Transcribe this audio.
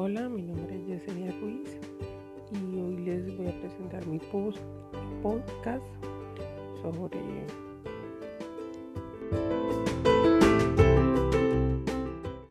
Hola, mi nombre es Yesenia Ruiz y hoy les voy a presentar mi post, podcast sobre